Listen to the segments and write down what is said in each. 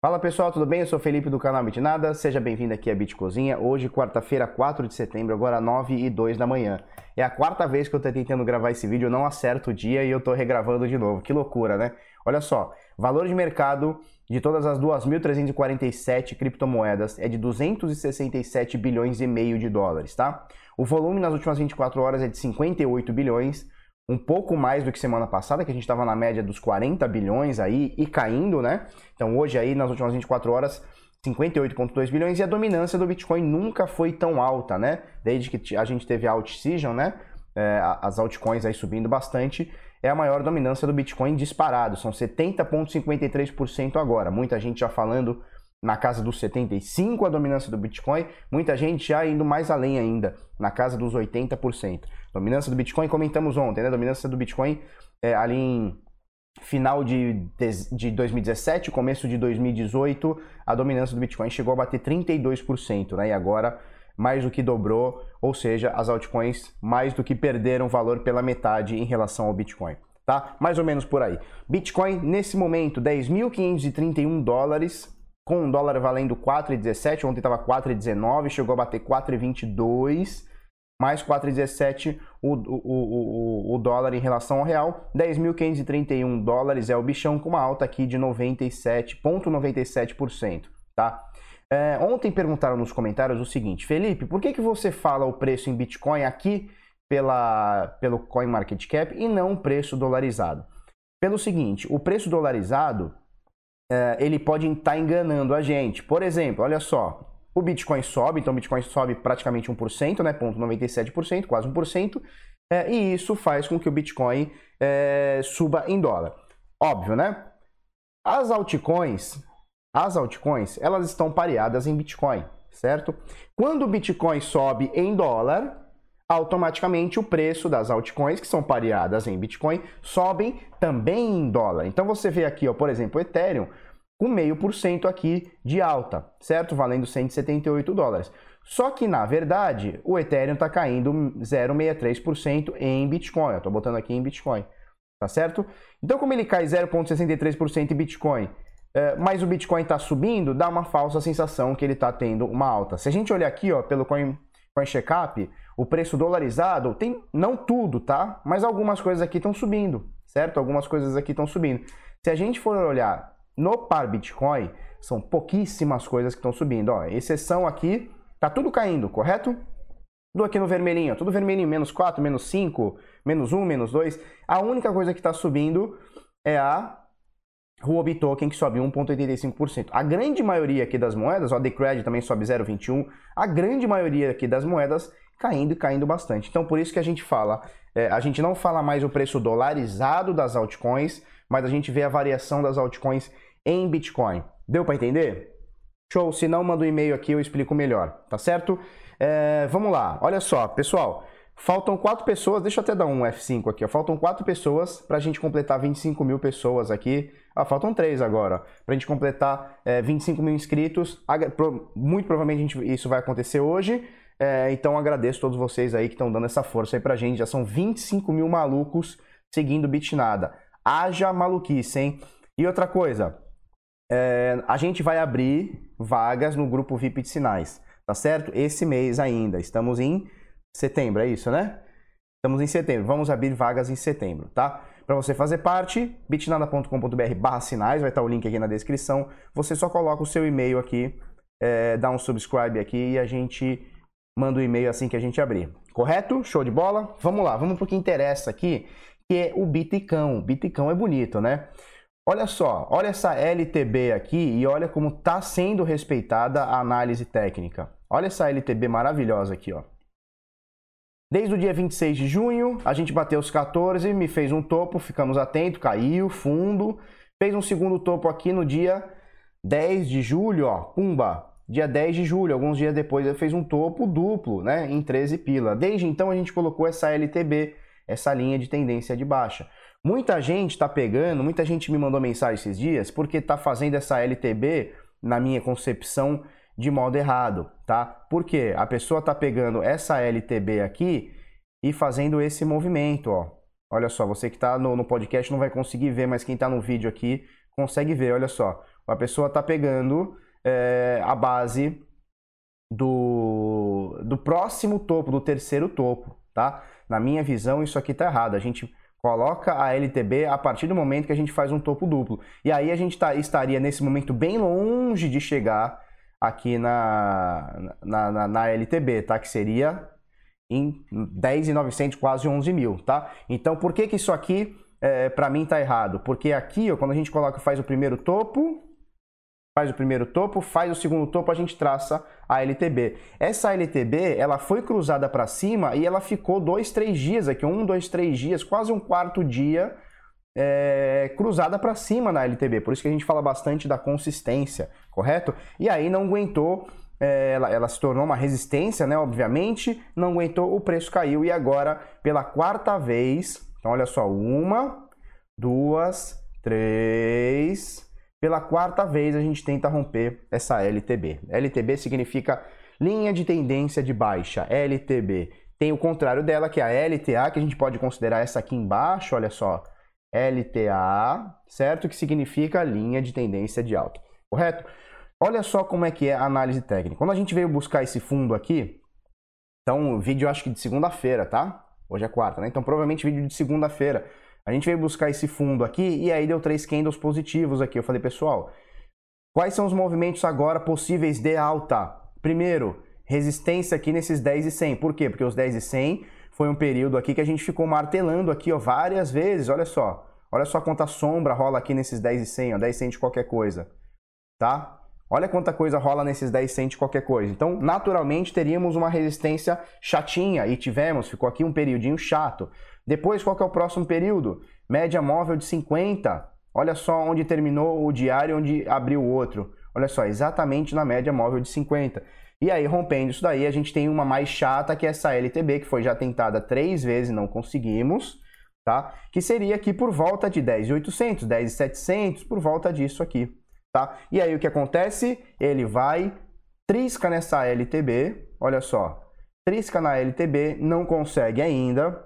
Fala pessoal, tudo bem? Eu sou Felipe do canal Bitnada, seja bem-vindo aqui a Bitcozinha. Hoje, quarta-feira, 4 de setembro, agora 9 e 2 da manhã. É a quarta vez que eu tô tentando gravar esse vídeo, eu não acerto o dia e eu tô regravando de novo. Que loucura, né? Olha só, valor de mercado de todas as 2.347 criptomoedas é de 267 bilhões e meio de dólares, tá? O volume nas últimas 24 horas é de 58 bilhões, um pouco mais do que semana passada, que a gente estava na média dos 40 bilhões aí e caindo, né? Então hoje aí, nas últimas 24 horas, 58,2 bilhões e a dominância do Bitcoin nunca foi tão alta, né? Desde que a gente teve a alt-season, né? É, as altcoins aí subindo bastante, é a maior dominância do Bitcoin disparado, são 70,53% agora. Muita gente já falando na casa dos 75 a dominância do Bitcoin, muita gente já indo mais além ainda, na casa dos 80%. Dominância do Bitcoin, comentamos ontem, né? Dominância do Bitcoin é, ali em final de, de 2017, começo de 2018, a dominância do Bitcoin chegou a bater 32%, né? E agora mais do que dobrou, ou seja, as altcoins mais do que perderam valor pela metade em relação ao Bitcoin. Tá? Mais ou menos por aí. Bitcoin, nesse momento, 10.531 dólares, com um dólar valendo 4,17, ontem estava 4,19, chegou a bater 4,22, mais 4,17 o, o, o, o dólar em relação ao real, 10.531 dólares é o bichão com uma alta aqui de 97,97%, tá? É, ontem perguntaram nos comentários o seguinte, Felipe, por que, que você fala o preço em Bitcoin aqui pela, pelo CoinMarketCap e não o preço dolarizado? Pelo seguinte, o preço dolarizado ele pode estar tá enganando a gente. Por exemplo, olha só, o Bitcoin sobe, então o Bitcoin sobe praticamente 1%, né, 0,97%, quase 1%, é, e isso faz com que o Bitcoin é, suba em dólar. Óbvio, né? As altcoins, as altcoins, elas estão pareadas em Bitcoin, certo? Quando o Bitcoin sobe em dólar, automaticamente o preço das altcoins que são pareadas em Bitcoin sobem também em dólar. Então você vê aqui, ó, por exemplo, o Ethereum com meio por cento aqui de alta, certo? Valendo 178 dólares. Só que na verdade o Ethereum está caindo 0,63% em Bitcoin. Eu estou botando aqui em Bitcoin, tá certo? Então como ele cai 0,63% em Bitcoin, é, mas o Bitcoin está subindo, dá uma falsa sensação que ele está tendo uma alta. Se a gente olhar aqui, ó, pelo Coin, Coin Checkup, o preço dolarizado tem não tudo, tá? Mas algumas coisas aqui estão subindo, certo? Algumas coisas aqui estão subindo. Se a gente for olhar no par Bitcoin, são pouquíssimas coisas que estão subindo. Ó, exceção aqui, tá tudo caindo, correto? Tudo aqui no vermelhinho, tudo vermelhinho, menos 4, menos 5, menos 1, menos 2. A única coisa que está subindo é a Huobi Token, que sobe 1,85%. A grande maioria aqui das moedas, ó, Decred também sobe 0,21%. A grande maioria aqui das moedas caindo e caindo bastante. Então, por isso que a gente fala, é, a gente não fala mais o preço dolarizado das altcoins, mas a gente vê a variação das altcoins em Bitcoin. Deu para entender? Show! Se não, manda um e-mail aqui, eu explico melhor, tá certo? É, vamos lá, olha só, pessoal. Faltam quatro pessoas, deixa eu até dar um F5 aqui, ó. faltam quatro pessoas para a gente completar 25 mil pessoas aqui. Ah, faltam três agora, para a gente completar é, 25 mil inscritos. Muito provavelmente isso vai acontecer hoje. É, então agradeço a todos vocês aí que estão dando essa força aí pra gente. Já são 25 mil malucos seguindo Bitnada. Haja maluquice, hein? E outra coisa, é, a gente vai abrir vagas no grupo VIP de sinais, tá certo? Esse mês ainda. Estamos em setembro, é isso, né? Estamos em setembro. Vamos abrir vagas em setembro, tá? Para você fazer parte, bitnada.com.br barra sinais, vai estar o link aqui na descrição. Você só coloca o seu e-mail aqui, é, dá um subscribe aqui e a gente manda o e-mail assim que a gente abrir. Correto? Show de bola? Vamos lá, vamos para o que interessa aqui, que é o Biticão. O Biticão é bonito, né? Olha só, olha essa LTB aqui e olha como está sendo respeitada a análise técnica. Olha essa LTB maravilhosa aqui, ó. Desde o dia 26 de junho, a gente bateu os 14, me fez um topo, ficamos atentos, caiu, fundo. Fez um segundo topo aqui no dia 10 de julho, ó, pumba, dia 10 de julho, alguns dias depois ele fez um topo duplo, né, em 13 pila. Desde então a gente colocou essa LTB, essa linha de tendência de baixa. Muita gente está pegando, muita gente me mandou mensagem esses dias porque está fazendo essa LTB, na minha concepção, de modo errado, tá? Porque a pessoa está pegando essa LTB aqui e fazendo esse movimento, ó. Olha só, você que está no, no podcast não vai conseguir ver, mas quem está no vídeo aqui consegue ver, olha só. A pessoa está pegando é, a base do, do próximo topo, do terceiro topo, tá? Na minha visão, isso aqui está errado. A gente coloca a LTB a partir do momento que a gente faz um topo duplo. E aí a gente tá, estaria nesse momento bem longe de chegar aqui na, na, na, na LTB, tá? Que seria em 10.900, quase 11 mil, tá? Então, por que que isso aqui, é, para mim, tá errado? Porque aqui, ó, quando a gente coloca, faz o primeiro topo, faz o primeiro topo, faz o segundo topo, a gente traça a LTB. Essa LTB, ela foi cruzada para cima e ela ficou dois, três dias aqui, um, dois, três dias, quase um quarto dia é, cruzada para cima na LTB. Por isso que a gente fala bastante da consistência, correto? E aí não aguentou é, ela, ela, se tornou uma resistência, né? Obviamente, não aguentou, o preço caiu e agora, pela quarta vez, então olha só, uma, duas, três, pela quarta vez a gente tenta romper essa LTB. LTB significa linha de tendência de baixa, LTB. Tem o contrário dela, que é a LTA, que a gente pode considerar essa aqui embaixo, olha só. LTA, certo? Que significa linha de tendência de alta, correto? Olha só como é que é a análise técnica. Quando a gente veio buscar esse fundo aqui, então vídeo acho que de segunda-feira, tá? Hoje é quarta, né? Então provavelmente vídeo de segunda-feira. A gente veio buscar esse fundo aqui e aí deu três candles positivos aqui. Eu falei, pessoal, quais são os movimentos agora possíveis de alta? Primeiro, resistência aqui nesses 10 e 100. Por quê? Porque os 10 e 100 foi um período aqui que a gente ficou martelando aqui, ó, várias vezes. Olha só. Olha só quanta sombra rola aqui nesses 10 e 100, ó, 10 e 100 de qualquer coisa. Tá? Olha quanta coisa rola nesses 10 cent de qualquer coisa. Então, naturalmente, teríamos uma resistência chatinha e tivemos, ficou aqui um periodinho chato. Depois, qual que é o próximo período? Média móvel de 50. Olha só onde terminou o diário, onde abriu o outro. Olha só, exatamente na média móvel de 50. E aí, rompendo isso daí, a gente tem uma mais chata, que é essa LTB, que foi já tentada três vezes não conseguimos, tá? Que seria aqui por volta de 10.800, 10.700, por volta disso aqui, tá? E aí, o que acontece? Ele vai, trisca nessa LTB, olha só, trisca na LTB, não consegue ainda,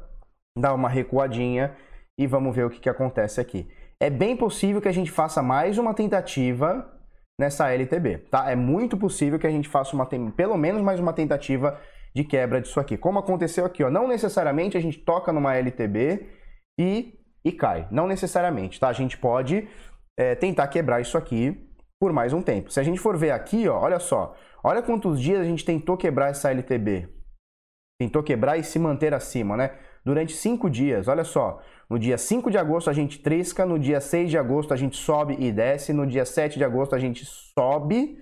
dar uma recuadinha e vamos ver o que, que acontece aqui. É bem possível que a gente faça mais uma tentativa nessa LTB, tá? É muito possível que a gente faça uma pelo menos mais uma tentativa de quebra disso aqui. Como aconteceu aqui, ó, não necessariamente a gente toca numa LTB e, e cai, não necessariamente, tá? A gente pode é, tentar quebrar isso aqui por mais um tempo. Se a gente for ver aqui, ó, olha só, olha quantos dias a gente tentou quebrar essa LTB. Tentou quebrar e se manter acima, né? durante cinco dias. Olha só, no dia 5 de agosto a gente trisca, no dia 6 de agosto a gente sobe e desce, no dia 7 de agosto a gente sobe,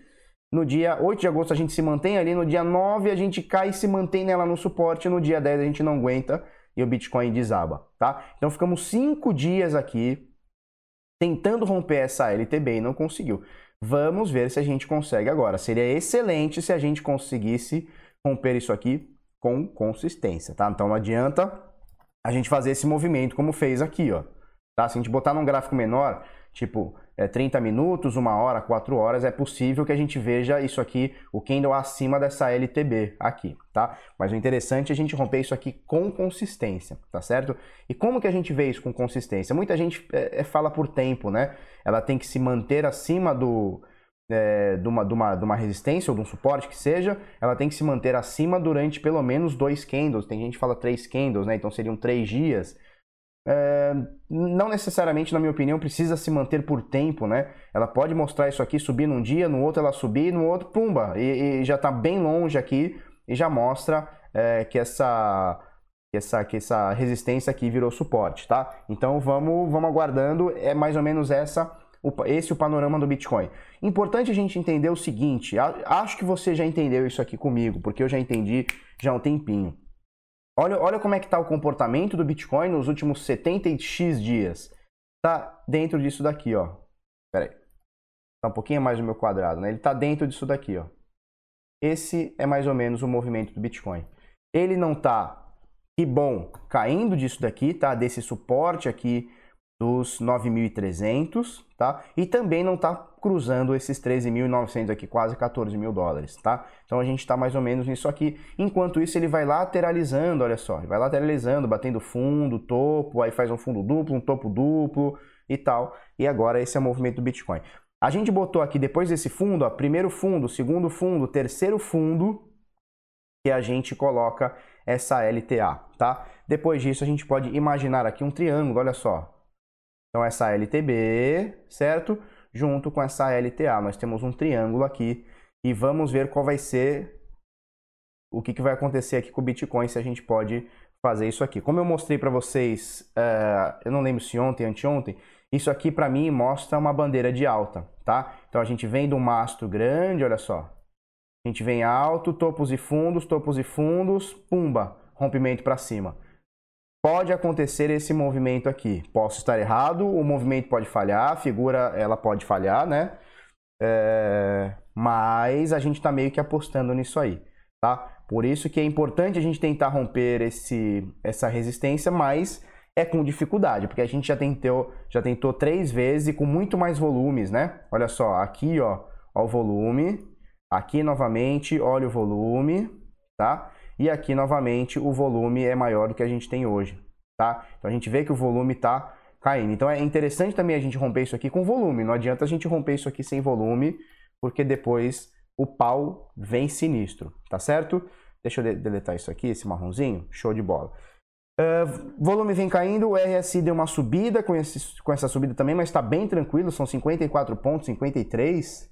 no dia 8 de agosto a gente se mantém ali, no dia 9 a gente cai e se mantém nela no suporte, no dia 10 a gente não aguenta e o Bitcoin desaba, tá? Então ficamos cinco dias aqui tentando romper essa LTB e não conseguiu. Vamos ver se a gente consegue agora. Seria excelente se a gente conseguisse romper isso aqui com consistência, tá? Então não adianta a gente fazer esse movimento como fez aqui, ó. Tá? Se a gente botar num gráfico menor, tipo é, 30 minutos, uma hora, 4 horas, é possível que a gente veja isso aqui, o candle acima dessa LTB aqui, tá? Mas o interessante é a gente romper isso aqui com consistência, tá certo? E como que a gente vê isso com consistência? Muita gente é, é, fala por tempo, né? Ela tem que se manter acima do, é, de, uma, de, uma, de uma resistência ou de um suporte que seja, ela tem que se manter acima durante pelo menos dois candles. Tem gente que fala três candles, né? Então seriam três dias. É, não necessariamente, na minha opinião, precisa se manter por tempo, né? Ela pode mostrar isso aqui, subir num dia, no outro ela subir, no outro, pumba, e, e já está bem longe aqui e já mostra é, que essa que essa, que essa resistência aqui virou suporte, tá? Então vamos, vamos aguardando, é mais ou menos essa esse o panorama do Bitcoin. Importante a gente entender o seguinte, acho que você já entendeu isso aqui comigo, porque eu já entendi já há um tempinho. Olha, olha como é que está o comportamento do Bitcoin nos últimos 70x dias. Está dentro disso daqui, ó. Pera aí. Tá um pouquinho mais no meu quadrado, né? Ele está dentro disso daqui, ó. Esse é mais ou menos o movimento do Bitcoin. Ele não está, que bom, caindo disso daqui, tá? Desse suporte aqui dos 9.300, tá? E também não está cruzando esses 13.900 aqui, quase 14 mil dólares, tá? Então a gente está mais ou menos nisso aqui. Enquanto isso, ele vai lateralizando, olha só, ele vai lateralizando, batendo fundo, topo, aí faz um fundo duplo, um topo duplo e tal. E agora esse é o movimento do Bitcoin. A gente botou aqui depois desse fundo, ó, primeiro fundo, segundo fundo, terceiro fundo, que a gente coloca essa LTA, tá? Depois disso a gente pode imaginar aqui um triângulo, olha só. Então essa LTB, certo? Junto com essa LTA, nós temos um triângulo aqui e vamos ver qual vai ser o que, que vai acontecer aqui com o Bitcoin se a gente pode fazer isso aqui. Como eu mostrei para vocês, uh, eu não lembro se ontem, anteontem, isso aqui para mim mostra uma bandeira de alta, tá? Então a gente vem do mastro grande, olha só. A gente vem alto, topos e fundos, topos e fundos, pumba, rompimento para cima. Pode acontecer esse movimento aqui. Posso estar errado, o movimento pode falhar, a figura ela pode falhar, né? É... Mas a gente está meio que apostando nisso aí, tá? Por isso que é importante a gente tentar romper esse, essa resistência, mas é com dificuldade, porque a gente já tentou, já tentou três vezes e com muito mais volumes, né? Olha só, aqui ó, ó o volume, aqui novamente, olha o volume, tá? E aqui novamente o volume é maior do que a gente tem hoje, tá? Então a gente vê que o volume tá caindo. Então é interessante também a gente romper isso aqui com volume, não adianta a gente romper isso aqui sem volume, porque depois o pau vem sinistro, tá certo? Deixa eu deletar isso aqui, esse marronzinho, show de bola. Uh, volume vem caindo, o RSI deu uma subida com, esse, com essa subida também, mas está bem tranquilo, são 54 pontos, 53,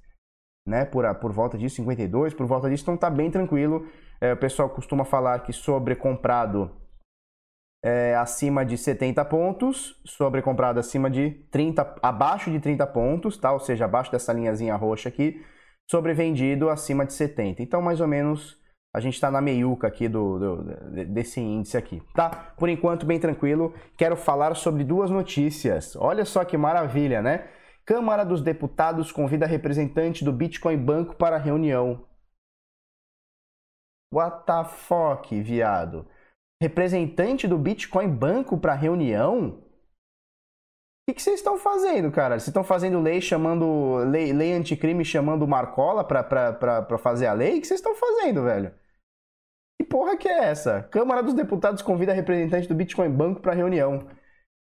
né, por, por volta disso, 52, por volta disso, então está bem tranquilo. É, o pessoal costuma falar que sobrecomprado é, acima de 70 pontos, sobrecomprado acima de 30, abaixo de 30 pontos, tá? ou seja, abaixo dessa linhazinha roxa aqui, sobrevendido acima de 70. Então, mais ou menos a gente está na meiuca aqui do, do, desse índice aqui, tá? Por enquanto, bem tranquilo. Quero falar sobre duas notícias. Olha só que maravilha, né? Câmara dos Deputados convida representante do Bitcoin Banco para reunião. What the fuck, viado? Representante do Bitcoin Banco para reunião? O que, vocês estão fazendo, cara? Vocês estão fazendo lei chamando. Lei, lei anticrime chamando Marcola pra, pra, pra, pra fazer a lei? O que vocês estão fazendo, velho? Que porra que é essa? Câmara dos Deputados convida representante do Bitcoin Banco para reunião.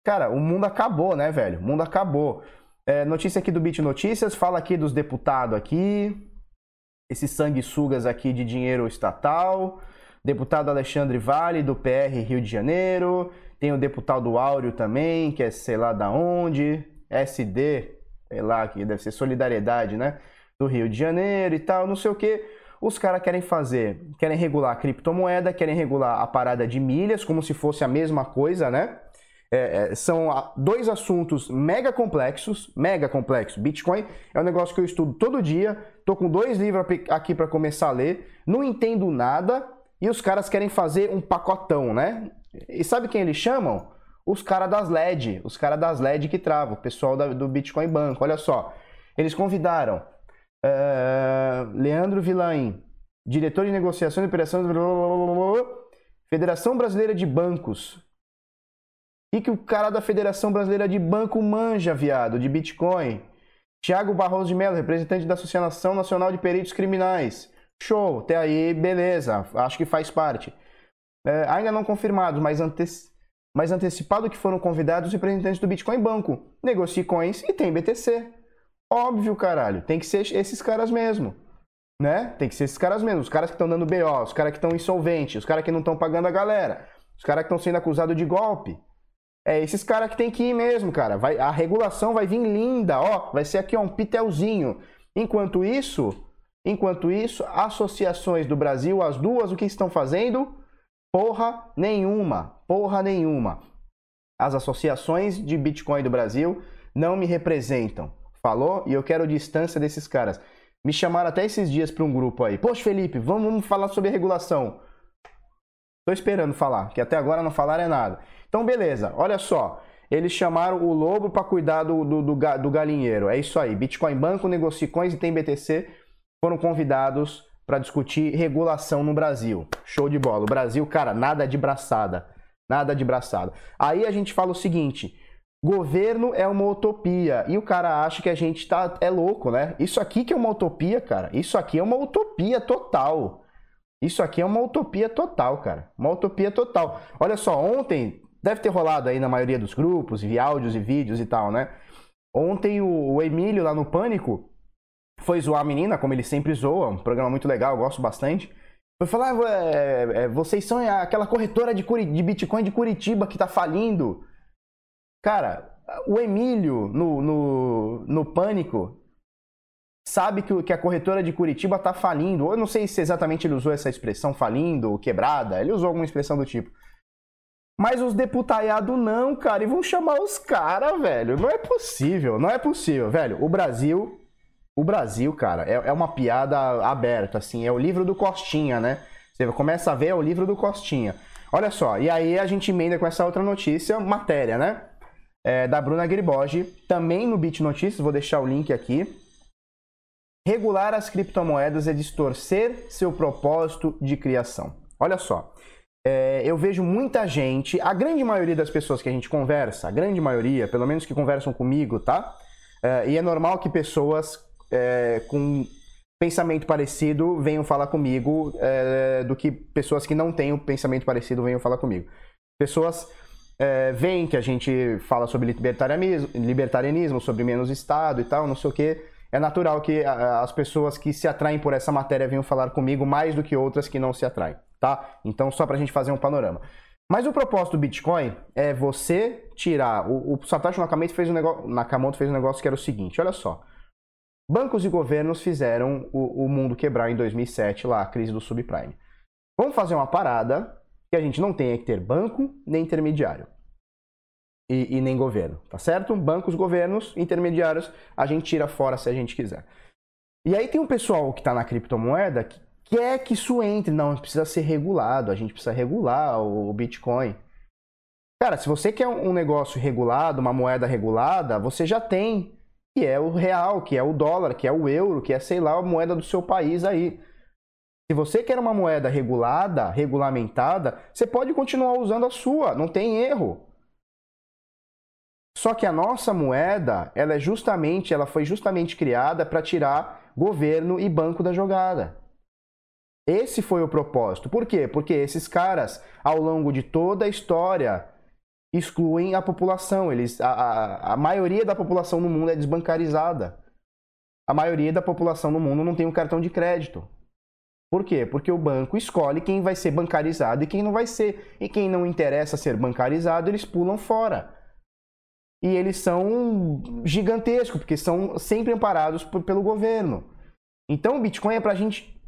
Cara, o mundo acabou, né, velho? O mundo acabou. É, notícia aqui do Bit Notícias, fala aqui dos deputados aqui. Esses sanguessugas aqui de dinheiro estatal. Deputado Alexandre Vale, do PR Rio de Janeiro. Tem o deputado Áureo também, que é sei lá da onde, SD, sei lá, que deve ser Solidariedade, né? Do Rio de Janeiro e tal, não sei o que. Os caras querem fazer, querem regular a criptomoeda, querem regular a parada de milhas, como se fosse a mesma coisa, né? É, é, são dois assuntos mega complexos, mega complexos. Bitcoin é um negócio que eu estudo todo dia, tô com dois livros aqui para começar a ler, não entendo nada e os caras querem fazer um pacotão, né? E sabe quem eles chamam? Os caras das LED, os caras das LED que travam, o pessoal da, do Bitcoin Banco. Olha só, eles convidaram uh, Leandro Vilain, diretor de negociação e operação Federação Brasileira de Bancos. E que o cara da Federação Brasileira de Banco manja, viado, de Bitcoin. Tiago Barroso de Mello, representante da Associação Nacional de Peritos Criminais. Show, até aí, beleza, acho que faz parte é, ainda não confirmados, mas, ante mas antecipado que foram convidados os representantes do Bitcoin Banco. Negocie coins e tem BTC. Óbvio, caralho. Tem que ser esses caras mesmo. Né? Tem que ser esses caras mesmo. Os caras que estão dando BO, os caras que estão insolventes, os caras que não estão pagando a galera, os caras que estão sendo acusados de golpe. É esses caras que tem que ir mesmo, cara. Vai, a regulação vai vir linda, ó. Vai ser aqui, ó, um pitelzinho. Enquanto isso, enquanto isso, associações do Brasil, as duas, o que estão fazendo? Porra nenhuma, porra nenhuma. As associações de Bitcoin do Brasil não me representam. Falou? E eu quero distância desses caras. Me chamaram até esses dias para um grupo aí. Poxa, Felipe, vamos, vamos falar sobre regulação. Tô esperando falar, que até agora não falaram é nada. Então, beleza, olha só. Eles chamaram o lobo para cuidar do, do, do, do, galinheiro. É isso aí. Bitcoin Banco, Negocicoins e tem BTC foram convidados para discutir regulação no Brasil. Show de bola. O Brasil, cara, nada de braçada. Nada de braçada. Aí a gente fala o seguinte: Governo é uma utopia. E o cara acha que a gente tá, é louco, né? Isso aqui que é uma utopia, cara. Isso aqui é uma utopia total. Isso aqui é uma utopia total, cara. Uma utopia total. Olha só, ontem, deve ter rolado aí na maioria dos grupos, vi áudios e vídeos e tal, né? Ontem o, o Emílio lá no Pânico foi zoar a menina, como ele sempre zoa, um programa muito legal, gosto bastante. Foi falar, ah, é, é, vocês são aquela corretora de, de Bitcoin de Curitiba que tá falindo. Cara, o Emílio no, no, no Pânico sabe que, que a corretora de Curitiba tá falindo. Eu não sei se exatamente ele usou essa expressão falindo ou quebrada. Ele usou alguma expressão do tipo. Mas os deputaiados não, cara. E vão chamar os caras, velho. Não é possível, não é possível, velho. O Brasil. O Brasil, cara, é, é uma piada aberta, assim. É o livro do Costinha, né? Você começa a ver, é o livro do Costinha. Olha só, e aí a gente emenda com essa outra notícia, matéria, né? é, da Bruna Griboge, também no Bit Notícias, vou deixar o link aqui. Regular as criptomoedas é distorcer seu propósito de criação. Olha só, é, eu vejo muita gente, a grande maioria das pessoas que a gente conversa, a grande maioria, pelo menos que conversam comigo, tá? É, e é normal que pessoas é, com pensamento parecido venham falar comigo é, do que pessoas que não têm um pensamento parecido venham falar comigo. Pessoas é, veem que a gente fala sobre libertarianismo, libertarianismo, sobre menos Estado e tal, não sei o que. É natural que as pessoas que se atraem por essa matéria venham falar comigo mais do que outras que não se atraem, tá? Então, só para a gente fazer um panorama. Mas o propósito do Bitcoin é você tirar. O, o Satoshi Nakamoto fez, um negócio, Nakamoto fez um negócio que era o seguinte: olha só. Bancos e governos fizeram o, o mundo quebrar em 2007, lá, a crise do subprime. Vamos fazer uma parada que a gente não tenha que ter banco nem intermediário. E, e, nem governo, tá certo? Bancos, governos, intermediários, a gente tira fora se a gente quiser. E aí tem um pessoal que está na criptomoeda que quer que isso entre. Não, precisa ser regulado, a gente precisa regular o Bitcoin. Cara, se você quer um negócio regulado, uma moeda regulada, você já tem, que é o real, que é o dólar, que é o euro, que é, sei lá, a moeda do seu país aí. Se você quer uma moeda regulada, regulamentada, você pode continuar usando a sua, não tem erro. Só que a nossa moeda, ela é justamente, ela foi justamente criada para tirar governo e banco da jogada. Esse foi o propósito. Por quê? Porque esses caras, ao longo de toda a história, excluem a população. Eles, a, a, a maioria da população no mundo é desbancarizada. A maioria da população no mundo não tem um cartão de crédito. Por quê? Porque o banco escolhe quem vai ser bancarizado e quem não vai ser. E quem não interessa ser bancarizado, eles pulam fora. E eles são gigantescos, porque são sempre amparados pelo governo. Então o Bitcoin é para a gente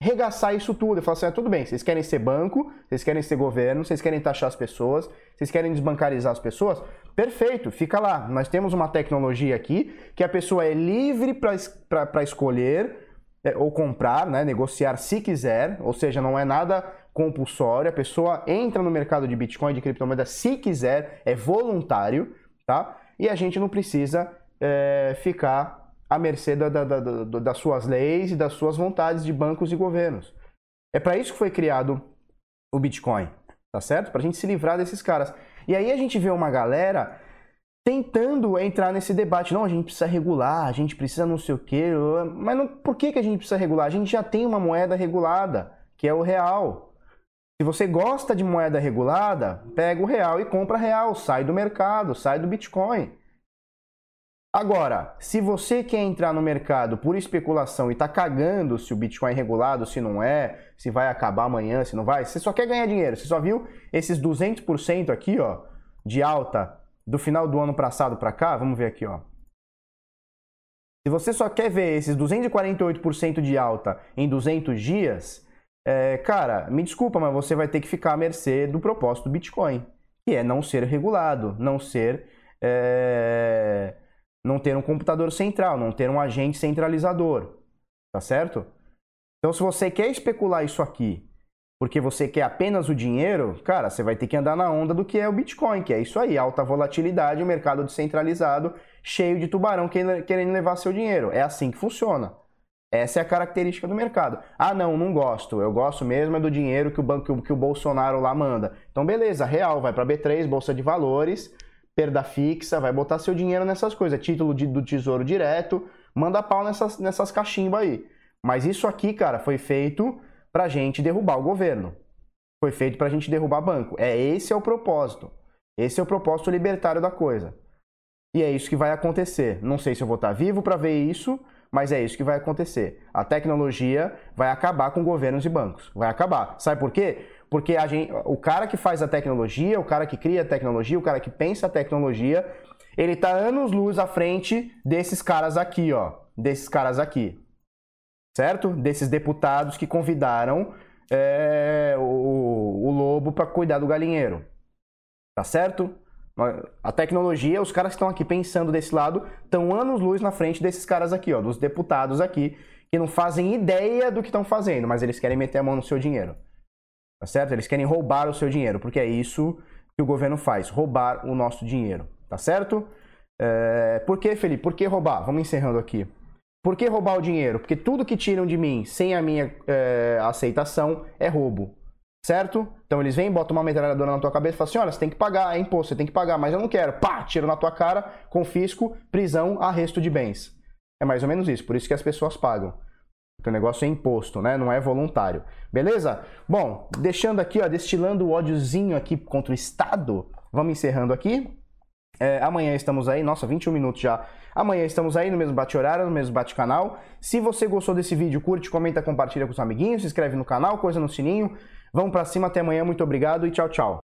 regaçar isso tudo. Eu falo assim, ah, tudo bem, vocês querem ser banco, vocês querem ser governo, vocês querem taxar as pessoas, vocês querem desbancarizar as pessoas, perfeito, fica lá. Nós temos uma tecnologia aqui que a pessoa é livre para escolher é, ou comprar, né, negociar se quiser, ou seja, não é nada compulsório, a pessoa entra no mercado de Bitcoin, de criptomoeda se quiser, é voluntário, tá? E a gente não precisa é, ficar à mercê da, da, da, das suas leis e das suas vontades de bancos e governos. É para isso que foi criado o Bitcoin, tá certo? Para a gente se livrar desses caras. E aí a gente vê uma galera tentando entrar nesse debate. Não, a gente precisa regular, a gente precisa não sei o quê. Mas não, por que, que a gente precisa regular? A gente já tem uma moeda regulada, que é o real. Se você gosta de moeda regulada, pega o real e compra real, sai do mercado, sai do Bitcoin. Agora, se você quer entrar no mercado por especulação e está cagando se o Bitcoin é regulado, se não é, se vai acabar amanhã, se não vai, você só quer ganhar dinheiro. Você só viu esses 200% aqui, ó, de alta do final do ano passado para cá, vamos ver aqui, ó. Se você só quer ver esses 248% de alta em 200 dias, é, cara, me desculpa, mas você vai ter que ficar à mercê do propósito do Bitcoin, que é não ser regulado, não ser, é, não ter um computador central, não ter um agente centralizador, tá certo? Então, se você quer especular isso aqui porque você quer apenas o dinheiro, cara, você vai ter que andar na onda do que é o Bitcoin, que é isso aí, alta volatilidade, o mercado descentralizado, cheio de tubarão querendo levar seu dinheiro. É assim que funciona. Essa é a característica do mercado. Ah, não, não gosto. Eu gosto mesmo é do dinheiro que o banco que o Bolsonaro lá manda. Então, beleza, real, vai para B3, bolsa de valores, perda fixa, vai botar seu dinheiro nessas coisas, título de, do tesouro direto, manda pau nessas, nessas cachimbas aí. Mas isso aqui, cara, foi feito pra gente derrubar o governo. Foi feito pra gente derrubar banco. É esse é o propósito. Esse é o propósito libertário da coisa. E é isso que vai acontecer. Não sei se eu vou estar vivo para ver isso, mas é isso que vai acontecer. A tecnologia vai acabar com governos e bancos. Vai acabar. Sabe por quê? Porque a gente, o cara que faz a tecnologia, o cara que cria a tecnologia, o cara que pensa a tecnologia, ele está anos luz à frente desses caras aqui, ó. Desses caras aqui. Certo? Desses deputados que convidaram é, o, o lobo para cuidar do galinheiro. Tá certo? A tecnologia, os caras que estão aqui pensando desse lado, estão anos luz na frente desses caras aqui, ó, dos deputados aqui, que não fazem ideia do que estão fazendo, mas eles querem meter a mão no seu dinheiro. Tá certo? Eles querem roubar o seu dinheiro, porque é isso que o governo faz, roubar o nosso dinheiro. Tá certo? É... Por que, Felipe? Por que roubar? Vamos encerrando aqui. Por que roubar o dinheiro? Porque tudo que tiram de mim sem a minha é, aceitação é roubo certo? Então eles vêm, botam uma metralhadora na tua cabeça e falam assim: olha, você tem que pagar, é imposto, você tem que pagar, mas eu não quero. Pá, tiro na tua cara, confisco, prisão, arresto de bens. É mais ou menos isso, por isso que as pessoas pagam. Porque o negócio é imposto, né? Não é voluntário. Beleza? Bom, deixando aqui, ó, destilando o ódiozinho aqui contra o Estado, vamos encerrando aqui. É, amanhã estamos aí, nossa, 21 minutos já. Amanhã estamos aí no mesmo bate-horário, no mesmo bate-canal. Se você gostou desse vídeo, curte, comenta, compartilha com os amiguinhos, se inscreve no canal, coisa no sininho. Vamos para cima, até amanhã, muito obrigado e tchau, tchau.